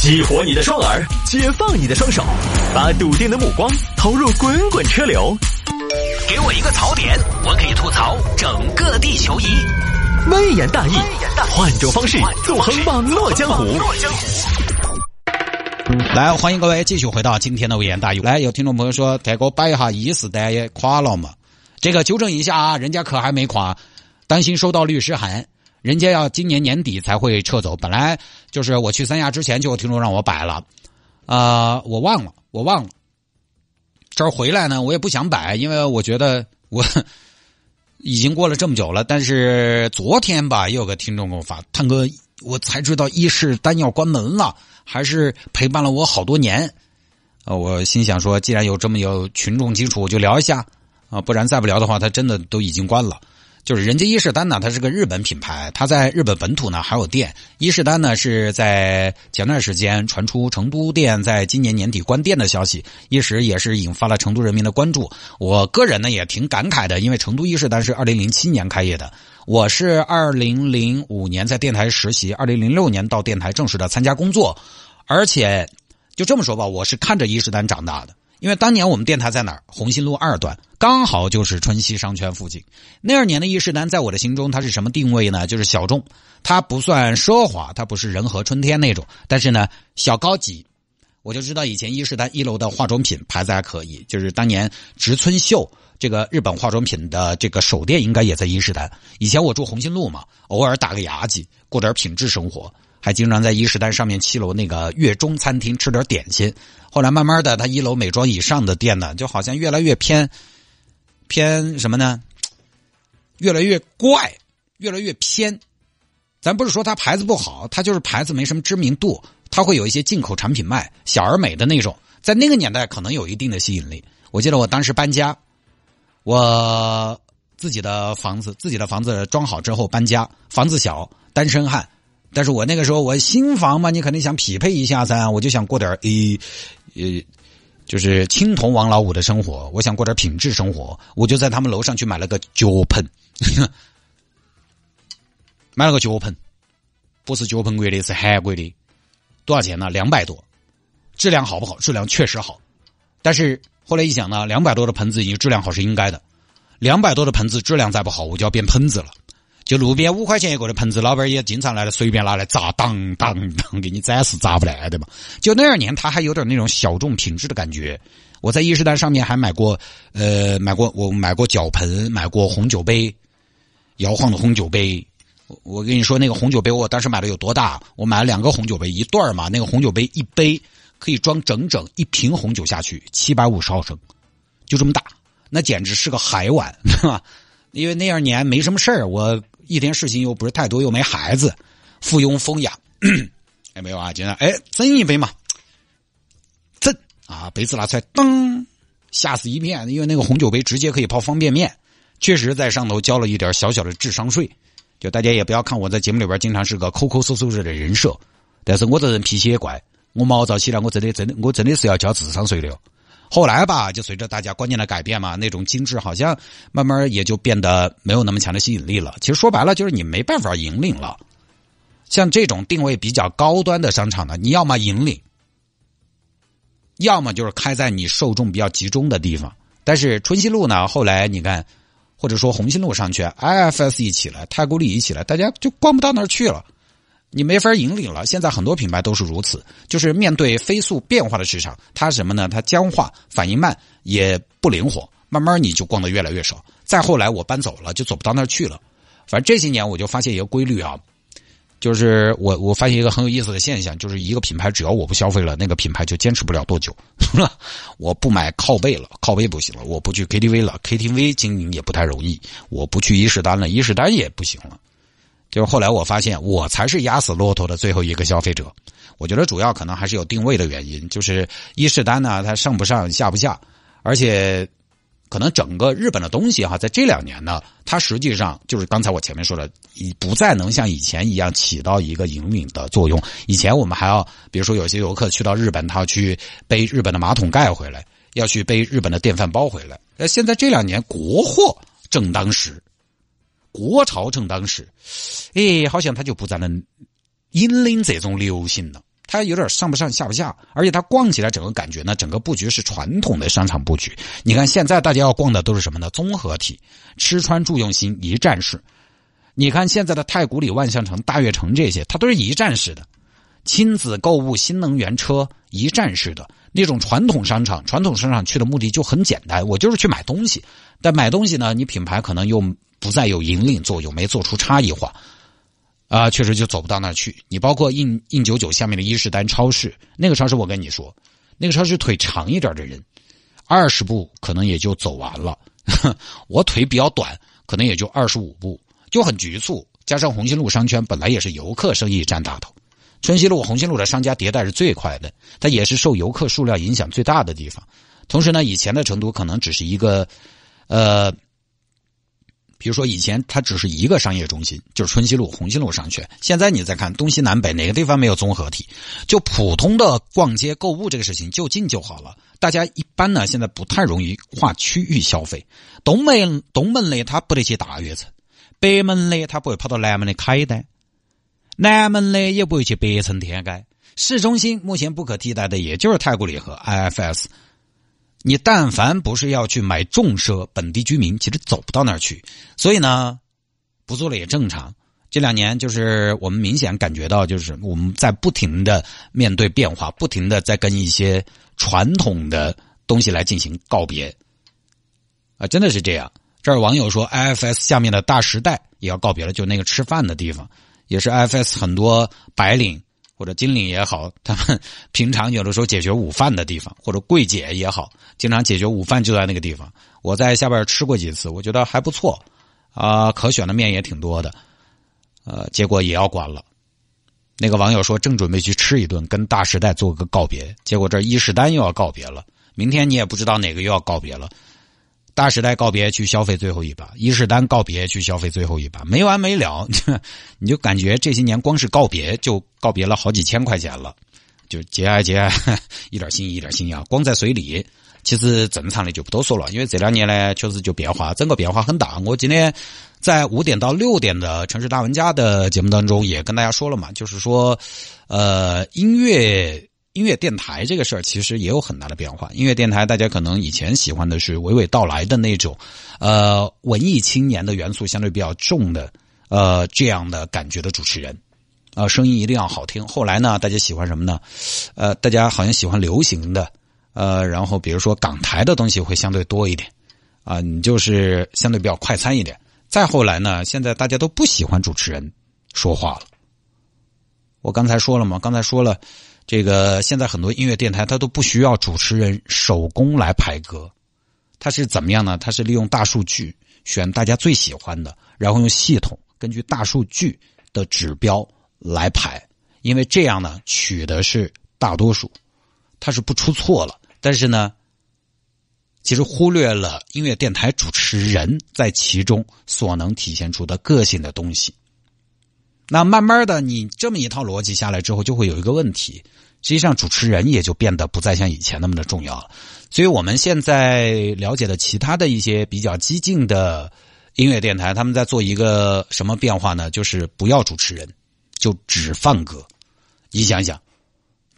激活你的双耳，解放你的双手，把笃定的目光投入滚滚车流。给我一个槽点，我可以吐槽整个地球仪。微言大义，换种方式纵横网络江湖。来，欢迎各位继续回到今天的微言大义。来，有听众朋友说，再给我摆一下一式单也垮了嘛？这个纠正一下啊，人家可还没垮，担心收到律师函。人家要今年年底才会撤走，本来就是我去三亚之前就有听众让我摆了，啊，我忘了，我忘了。这回来呢，我也不想摆，因为我觉得我 已经过了这么久了。但是昨天吧，又有个听众给我发，探哥，我才知道伊势丹要关门了，还是陪伴了我好多年。啊，我心想说，既然有这么有群众基础，我就聊一下啊，不然再不聊的话，他真的都已经关了。就是人家伊势丹呢，它是个日本品牌，它在日本本土呢还有店。伊势丹呢是在前段时间传出成都店在今年年底关店的消息，一时也是引发了成都人民的关注。我个人呢也挺感慨的，因为成都伊势丹是二零零七年开业的，我是二零零五年在电台实习，二零零六年到电台正式的参加工作，而且就这么说吧，我是看着伊势丹长大的。因为当年我们电台在哪儿？红星路二段，刚好就是春熙商圈附近。那二年的伊势丹，在我的心中，它是什么定位呢？就是小众，它不算奢华，它不是仁和春天那种，但是呢，小高级。我就知道以前伊势丹一楼的化妆品牌子还可以，就是当年植村秀这个日本化妆品的这个首店，应该也在伊势丹。以前我住红星路嘛，偶尔打个牙祭，过点品质生活。还经常在伊势丹上面七楼那个月中餐厅吃点点心。后来慢慢的，他一楼美妆以上的店呢，就好像越来越偏偏什么呢？越来越怪，越来越偏。咱不是说它牌子不好，它就是牌子没什么知名度，它会有一些进口产品卖，小而美的那种，在那个年代可能有一定的吸引力。我记得我当时搬家，我自己的房子，自己的房子装好之后搬家，房子小，单身汉。但是我那个时候我新房嘛，你肯定想匹配一下噻，我就想过点呃呃，就是青铜王老五的生活，我想过点品质生活，我就在他们楼上去买了个脚盆，买了个脚盆，不是脚盆贵的，是韩国的，多少钱呢？两百多，质量好不好？质量确实好，但是后来一想呢，两百多的盆子，你质量好是应该的，两百多的盆子质量再不好，我就要变喷子了。就路边五块钱一个的盆子，老板也经常来了，随便拿来砸，当当当，给你展示砸不来的嘛。就那二年，他还有点那种小众品质的感觉。我在伊势丹上面还买过，呃，买过我买过脚盆，买过红酒杯，摇晃的红酒杯。我跟你说，那个红酒杯，我当时买的有多大？我买了两个红酒杯，一对嘛。那个红酒杯一杯可以装整整一瓶红酒下去，七百五十毫升，就这么大，那简直是个海碗，是吧？因为那二年没什么事儿，我。一天事情又不是太多，又没孩子，附庸风雅，哎没有啊？今天哎斟一杯嘛，斟啊杯子拿出来，噔，吓死一片，因为那个红酒杯直接可以泡方便面，确实在上头交了一点小小的智商税。就大家也不要看我在节目里边经常是个抠抠搜搜的人设，但是我这人脾气也怪，我毛躁起来我真的真的我真的是要交智商税的。后来吧，就随着大家观念的改变嘛，那种精致好像慢慢也就变得没有那么强的吸引力了。其实说白了，就是你没办法引领了。像这种定位比较高端的商场呢，你要么引领，要么就是开在你受众比较集中的地方。但是春熙路呢，后来你看，或者说红星路上去，IFS 一起来，太古里一起来，大家就逛不到那儿去了。你没法引领了。现在很多品牌都是如此，就是面对飞速变化的市场，它什么呢？它僵化，反应慢，也不灵活。慢慢你就逛的越来越少。再后来我搬走了，就走不到那儿去了。反正这些年我就发现一个规律啊，就是我我发现一个很有意思的现象，就是一个品牌只要我不消费了，那个品牌就坚持不了多久。我不买靠背了，靠背不行了；我不去 KTV 了，KTV 经营也不太容易；我不去伊势丹了，伊势丹也不行了。就是后来我发现，我才是压死骆驼的最后一个消费者。我觉得主要可能还是有定位的原因，就是伊势丹呢，它上不上下不下，而且可能整个日本的东西哈，在这两年呢，它实际上就是刚才我前面说的，已不再能像以前一样起到一个引领的作用。以前我们还要，比如说有些游客去到日本，他要去背日本的马桶盖回来，要去背日本的电饭煲回来。呃，现在这两年国货正当时。国潮正当时，哎，好像他就不再能引领这种流行了。它有点上不上下不下，而且它逛起来整个感觉呢，整个布局是传统的商场布局。你看现在大家要逛的都是什么呢？综合体，吃穿住用行一站式。你看现在的太古里、万象城、大悦城这些，它都是一站式的，亲子购物、新能源车一站式的那种传统商场。传统商场去的目的就很简单，我就是去买东西。但买东西呢，你品牌可能又不再有引领作用，没做出差异化。啊，确实就走不到那儿去。你包括印印九九下面的伊势丹超市，那个超市我跟你说，那个超市腿长一点的人，二十步可能也就走完了。我腿比较短，可能也就二十五步，就很局促。加上红星路商圈本来也是游客生意占大头，春熙路、红星路的商家迭代是最快的，它也是受游客数量影响最大的地方。同时呢，以前的成都可能只是一个，呃。比如说，以前它只是一个商业中心，就是春熙路、红星路商圈。现在你再看东西南北哪个地方没有综合体？就普通的逛街购物这个事情就近就好了。大家一般呢，现在不太容易跨区域消费。东门东门的他不得去大悦城，北门的他不会跑到南门的凯丹，南门呢也不会去北城天街。市中心目前不可替代的也就是太古里和 IFS。你但凡不是要去买重奢，本地居民其实走不到那儿去，所以呢，不做了也正常。这两年就是我们明显感觉到，就是我们在不停的面对变化，不停的在跟一些传统的东西来进行告别。啊，真的是这样。这儿网友说，IFS 下面的大时代也要告别了，就那个吃饭的地方，也是 IFS 很多白领。或者金陵也好，他们 平常有的时候解决午饭的地方，或者柜姐也好，经常解决午饭就在那个地方。我在下边吃过几次，我觉得还不错，啊，可选的面也挺多的，呃，结果也要关了。那个网友说正准备去吃一顿，跟大时代做个告别，结果这伊势丹又要告别了，明天你也不知道哪个又要告别了。大时代告别去消费最后一把，伊势丹告别去消费最后一把，没完没了。你就感觉这些年光是告别就告别了好几千块钱了，就节哀节哀，一点心意一点心意啊。光在随礼，其实正常的就不多说了，因为这两年呢确实就变化，整个变化很大。我今天在五点到六点的城市大玩家的节目当中也跟大家说了嘛，就是说，呃，音乐。音乐电台这个事儿其实也有很大的变化。音乐电台大家可能以前喜欢的是娓娓道来的那种，呃，文艺青年的元素相对比较重的，呃，这样的感觉的主持人，啊，声音一定要好听。后来呢，大家喜欢什么呢？呃，大家好像喜欢流行的，呃，然后比如说港台的东西会相对多一点，啊，你就是相对比较快餐一点。再后来呢，现在大家都不喜欢主持人说话了。我刚才说了吗？刚才说了。这个现在很多音乐电台，它都不需要主持人手工来排歌，它是怎么样呢？它是利用大数据选大家最喜欢的，然后用系统根据大数据的指标来排，因为这样呢取的是大多数，它是不出错了。但是呢，其实忽略了音乐电台主持人在其中所能体现出的个性的东西。那慢慢的，你这么一套逻辑下来之后，就会有一个问题。实际上，主持人也就变得不再像以前那么的重要了。所以，我们现在了解的其他的一些比较激进的音乐电台，他们在做一个什么变化呢？就是不要主持人，就只放歌。你想想，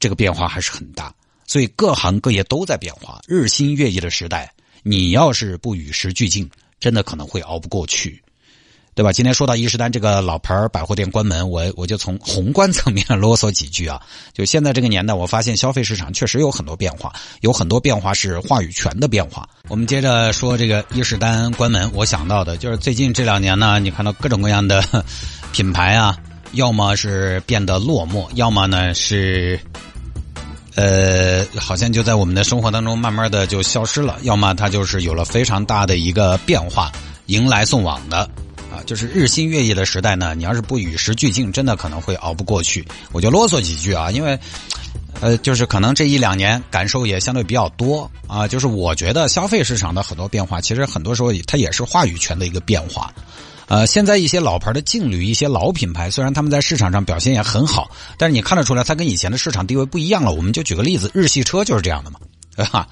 这个变化还是很大。所以，各行各业都在变化，日新月异的时代，你要是不与时俱进，真的可能会熬不过去。对吧？今天说到伊势丹这个老牌百货店关门，我我就从宏观层面 啰嗦几句啊。就现在这个年代，我发现消费市场确实有很多变化，有很多变化是话语权的变化。我们接着说这个伊势丹关门，我想到的就是最近这两年呢，你看到各种各样的 品牌啊，要么是变得落寞，要么呢是呃，好像就在我们的生活当中慢慢的就消失了，要么它就是有了非常大的一个变化，迎来送往的。就是日新月异的时代呢，你要是不与时俱进，真的可能会熬不过去。我就啰嗦几句啊，因为，呃，就是可能这一两年感受也相对比较多啊。就是我觉得消费市场的很多变化，其实很多时候它也是话语权的一个变化。呃，现在一些老牌的劲旅、一些老品牌，虽然他们在市场上表现也很好，但是你看得出来，它跟以前的市场地位不一样了。我们就举个例子，日系车就是这样的嘛，对吧？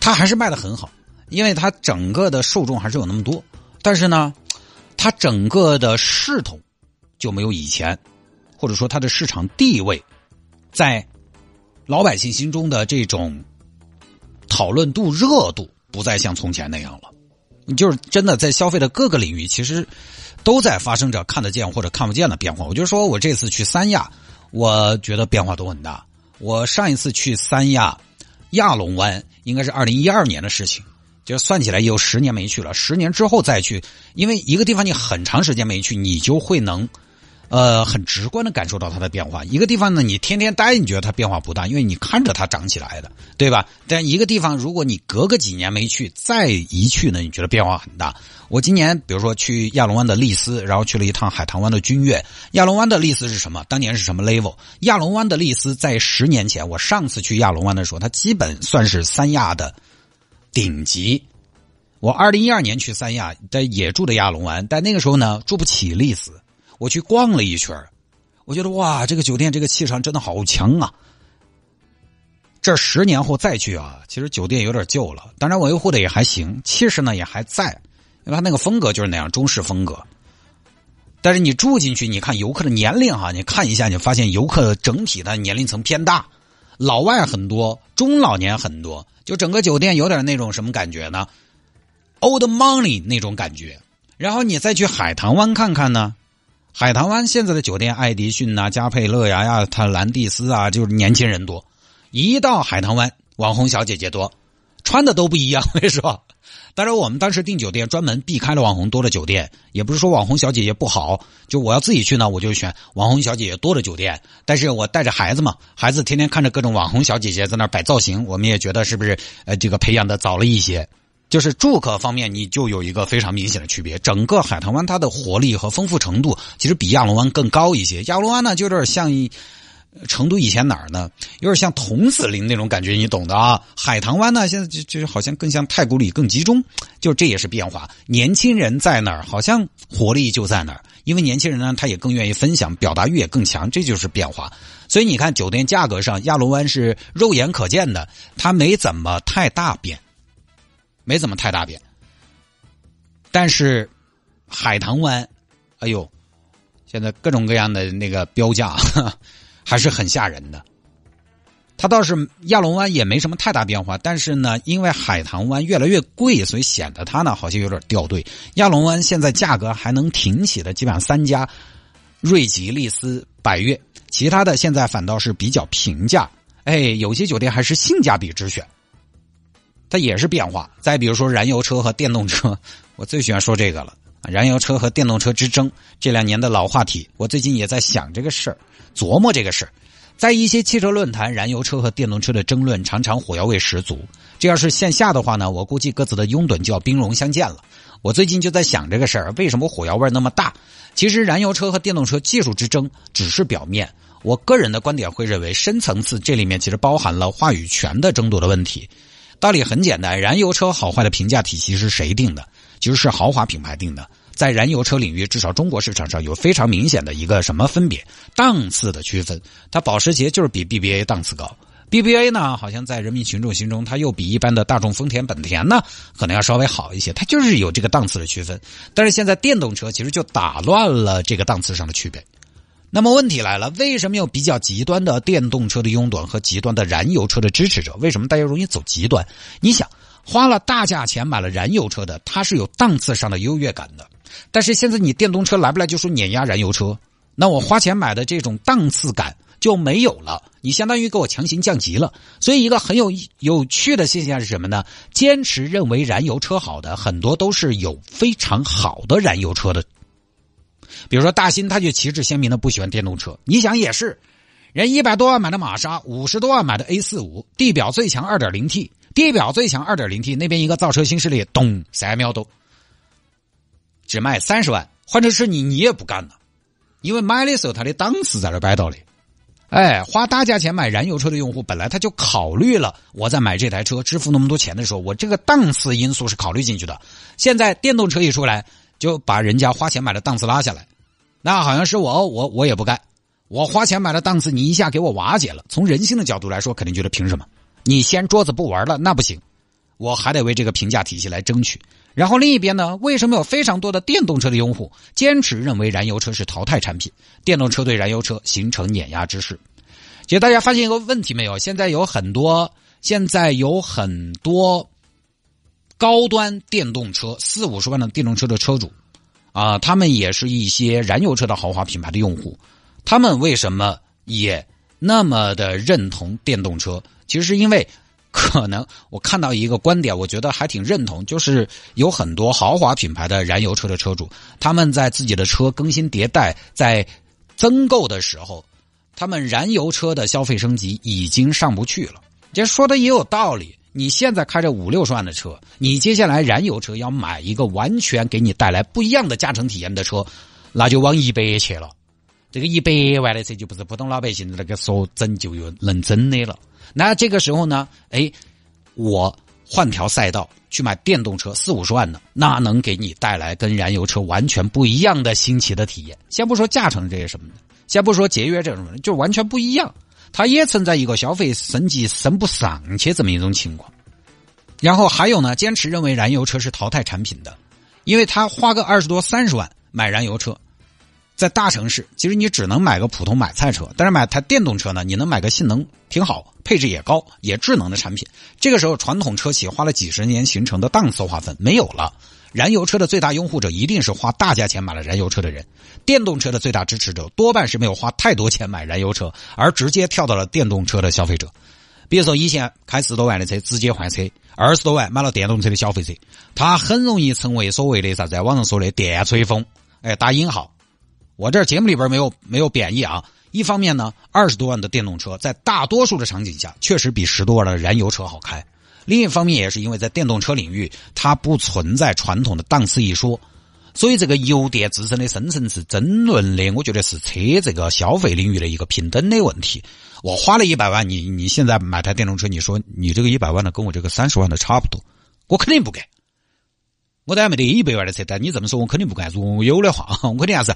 它还是卖的很好，因为它整个的受众还是有那么多，但是呢。它整个的势头就没有以前，或者说它的市场地位，在老百姓心中的这种讨论度、热度不再像从前那样了。你就是真的在消费的各个领域，其实都在发生着看得见或者看不见的变化。我就说我这次去三亚，我觉得变化都很大。我上一次去三亚亚龙湾，应该是二零一二年的事情，就算起来也有十年没去了。十年之后再去，因为一个地方你很长时间没去，你就会能。呃，很直观的感受到它的变化。一个地方呢，你天天待，你觉得它变化不大，因为你看着它长起来的，对吧？但一个地方，如果你隔个几年没去，再一去呢，你觉得变化很大。我今年比如说去亚龙湾的丽思，然后去了一趟海棠湾的君悦。亚龙湾的丽思是什么？当年是什么 level？亚龙湾的丽思在十年前，我上次去亚龙湾的时候，它基本算是三亚的顶级。我二零一二年去三亚，但也住的亚龙湾，但那个时候呢，住不起丽思。我去逛了一圈我觉得哇，这个酒店这个气场真的好强啊！这十年后再去啊，其实酒店有点旧了，当然维护的也还行，气势呢也还在，因为它那个风格就是那样中式风格。但是你住进去，你看游客的年龄哈，你看一下，你发现游客整体的年龄层偏大，老外很多，中老年很多，就整个酒店有点那种什么感觉呢？Old money 那种感觉。然后你再去海棠湾看看呢？海棠湾现在的酒店，爱迪逊呐、加佩乐呀、亚特兰蒂斯啊，就是年轻人多。一到海棠湾，网红小姐姐多，穿的都不一样。我跟你说，当然我们当时订酒店专门避开了网红多的酒店，也不是说网红小姐姐不好，就我要自己去呢，我就选网红小姐姐多的酒店。但是我带着孩子嘛，孩子天天看着各种网红小姐姐在那摆造型，我们也觉得是不是呃这个培养的早了一些。就是住客方面，你就有一个非常明显的区别。整个海棠湾它的活力和丰富程度，其实比亚龙湾更高一些。亚龙湾呢，就有点像一成都以前哪儿呢？有点像桐梓林那种感觉，你懂的啊。海棠湾呢，现在就就是好像更像太古里更集中，就这也是变化。年轻人在哪儿，好像活力就在哪儿，因为年轻人呢，他也更愿意分享，表达欲也更强，这就是变化。所以你看，酒店价格上，亚龙湾是肉眼可见的，它没怎么太大变。没怎么太大变，但是海棠湾，哎呦，现在各种各样的那个标价还是很吓人的。它倒是亚龙湾也没什么太大变化，但是呢，因为海棠湾越来越贵，所以显得它呢好像有点掉队。亚龙湾现在价格还能挺起的，基本上三家瑞吉、丽思、百悦，其他的现在反倒是比较平价。哎，有些酒店还是性价比之选。它也是变化。再比如说燃油车和电动车，我最喜欢说这个了。燃油车和电动车之争，这两年的老话题。我最近也在想这个事儿，琢磨这个事儿。在一些汽车论坛，燃油车和电动车的争论常常火药味十足。这要是线下的话呢，我估计各自的拥趸就要兵戎相见了。我最近就在想这个事儿，为什么火药味那么大？其实燃油车和电动车技术之争只是表面。我个人的观点会认为，深层次这里面其实包含了话语权的争夺的问题。道理很简单，燃油车好坏的评价体系是谁定的？其实是豪华品牌定的。在燃油车领域，至少中国市场上有非常明显的一个什么分别？档次的区分。它保时捷就是比 BBA 档次高，BBA 呢，好像在人民群众心中，它又比一般的大众、丰田、本田呢，可能要稍微好一些。它就是有这个档次的区分。但是现在电动车其实就打乱了这个档次上的区别。那么问题来了，为什么有比较极端的电动车的拥趸和极端的燃油车的支持者？为什么大家容易走极端？你想，花了大价钱买了燃油车的，他是有档次上的优越感的。但是现在你电动车来不来就说碾压燃油车，那我花钱买的这种档次感就没有了。你相当于给我强行降级了。所以一个很有有趣的现象是什么呢？坚持认为燃油车好的很多都是有非常好的燃油车的。比如说大新，他就旗帜鲜明的不喜欢电动车。你想也是，人一百多万买的玛莎，五十多万买的 A 四五，地表最强二点零 T，地表最强二点零 T，那边一个造车新势力，咚，三秒都，只卖三十万。换成是你，你也不干了，因为买的时候它的档次在那摆到的。哎，花大价钱买燃油车的用户，本来他就考虑了，我在买这台车支付那么多钱的时候，我这个档次因素是考虑进去的。现在电动车一出来。就把人家花钱买的档次拉下来，那好像是我我我也不干，我花钱买的档次你一下给我瓦解了。从人性的角度来说，肯定觉得凭什么？你掀桌子不玩了，那不行，我还得为这个评价体系来争取。然后另一边呢，为什么有非常多的电动车的用户坚持认为燃油车是淘汰产品，电动车对燃油车形成碾压之势？其实大家发现一个问题没有？现在有很多，现在有很多高端电动车，四五十万的电动车的车主啊，他们也是一些燃油车的豪华品牌的用户，他们为什么也那么的认同电动车？其实是因为。可能我看到一个观点，我觉得还挺认同，就是有很多豪华品牌的燃油车的车主，他们在自己的车更新迭代、在增购的时候，他们燃油车的消费升级已经上不去了。这说的也有道理。你现在开着五六十万的车，你接下来燃油车要买一个完全给你带来不一样的驾乘体验的车，那就往一百去了。这个一百万的车就不是普通老百姓那个说整就有能整的了。那这个时候呢？哎，我换条赛道去买电动车，四五十万的，那能给你带来跟燃油车完全不一样的新奇的体验。先不说驾乘这些什么的，先不说节约这种，就完全不一样。它也存在一个消费升级升不上去这么一种情况。然后还有呢，坚持认为燃油车是淘汰产品的，因为他花个二十多三十万买燃油车。在大城市，其实你只能买个普通买菜车，但是买台电动车呢，你能买个性能挺好、配置也高、也智能的产品。这个时候，传统车企花了几十年形成的档次划分没有了。燃油车的最大拥护者一定是花大价钱买了燃油车的人，电动车的最大支持者多半是没有花太多钱买燃油车，而直接跳到了电动车的消费者。比如说，以前开十多万的车直接换车，二十多万买了电动车的消费者，他很容易成为所谓的啥子，网上说的电吹风，哎，打引号。我这节目里边没有没有贬义啊。一方面呢，二十多万的电动车在大多数的场景下确实比十多万的燃油车好开。另一方面也是因为在电动车领域，它不存在传统的档次一说，所以这个油电自身的深层次争论的，我觉得是车这个消费领域的一个平等的问题。我花了一百万，你你现在买台电动车，你说你这个一百万的跟我这个三十万的差不多，我肯定不干。我当然没得一百万的车，但你这么说，我肯定不干。如果有的话，我肯定还是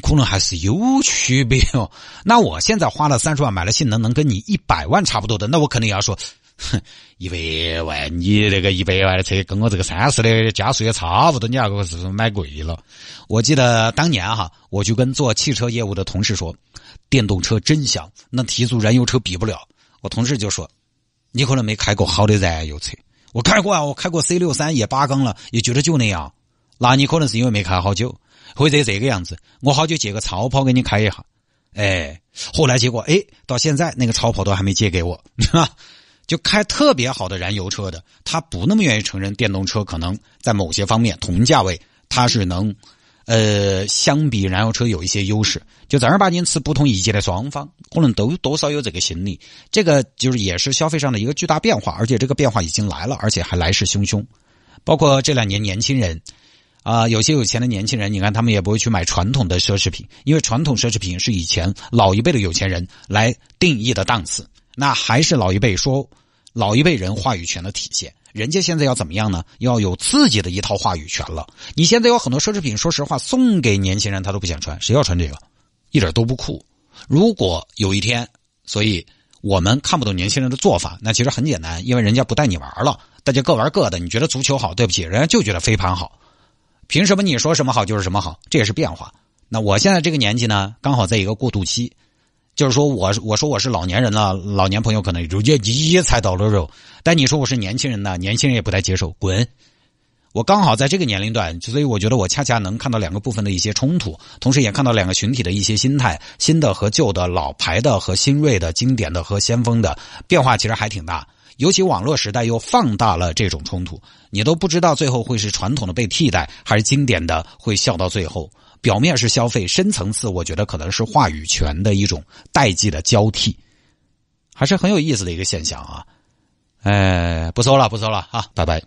可能还是有区别哦。那我现在花了三十万买了性能能跟你一百万差不多的，那我肯定要说，哼 一百万你那个一百万的车跟我这个三十的加速也差不多，你那个是不是买贵了？我记得当年哈，我就跟做汽车业务的同事说，电动车真香，那提速燃油车比不了。我同事就说，你可能没开过好的燃油车。我开过啊，我开过 C 六三也八缸了，也觉得就那样。那你可能是因为没开好久，或者这个样子。我好久借个超跑给你开一下，哎，后来结果哎，到现在那个超跑都还没借给我。就开特别好的燃油车的，他不那么愿意承认电动车可能在某些方面同价位，它是能。呃，相比燃油车有一些优势，就正儿八经持不同意见的双方，可能都多少有这个心理。这个就是也是消费上的一个巨大变化，而且这个变化已经来了，而且还来势汹汹。包括这两年年轻人，啊，有些有钱的年轻人，你看他们也不会去买传统的奢侈品，因为传统奢侈品是以前老一辈的有钱人来定义的档次，那还是老一辈说老一辈人话语权的体现。人家现在要怎么样呢？要有自己的一套话语权了。你现在有很多奢侈品，说实话，送给年轻人他都不想穿，谁要穿这个？一点都不酷。如果有一天，所以我们看不懂年轻人的做法，那其实很简单，因为人家不带你玩了，大家各玩各的。你觉得足球好，对不起，人家就觉得飞盘好，凭什么你说什么好就是什么好？这也是变化。那我现在这个年纪呢，刚好在一个过渡期。就是说，我我说我是老年人了，老年朋友可能如今一踩到了肉，但你说我是年轻人呢，年轻人也不太接受，滚！我刚好在这个年龄段，所以我觉得我恰恰能看到两个部分的一些冲突，同时也看到两个群体的一些心态，新的和旧的，老牌的和新锐的，经典的和先锋的变化其实还挺大。尤其网络时代又放大了这种冲突，你都不知道最后会是传统的被替代，还是经典的会笑到最后。表面是消费，深层次我觉得可能是话语权的一种代际的交替，还是很有意思的一个现象啊！哎，不说了，不说了啊，拜拜。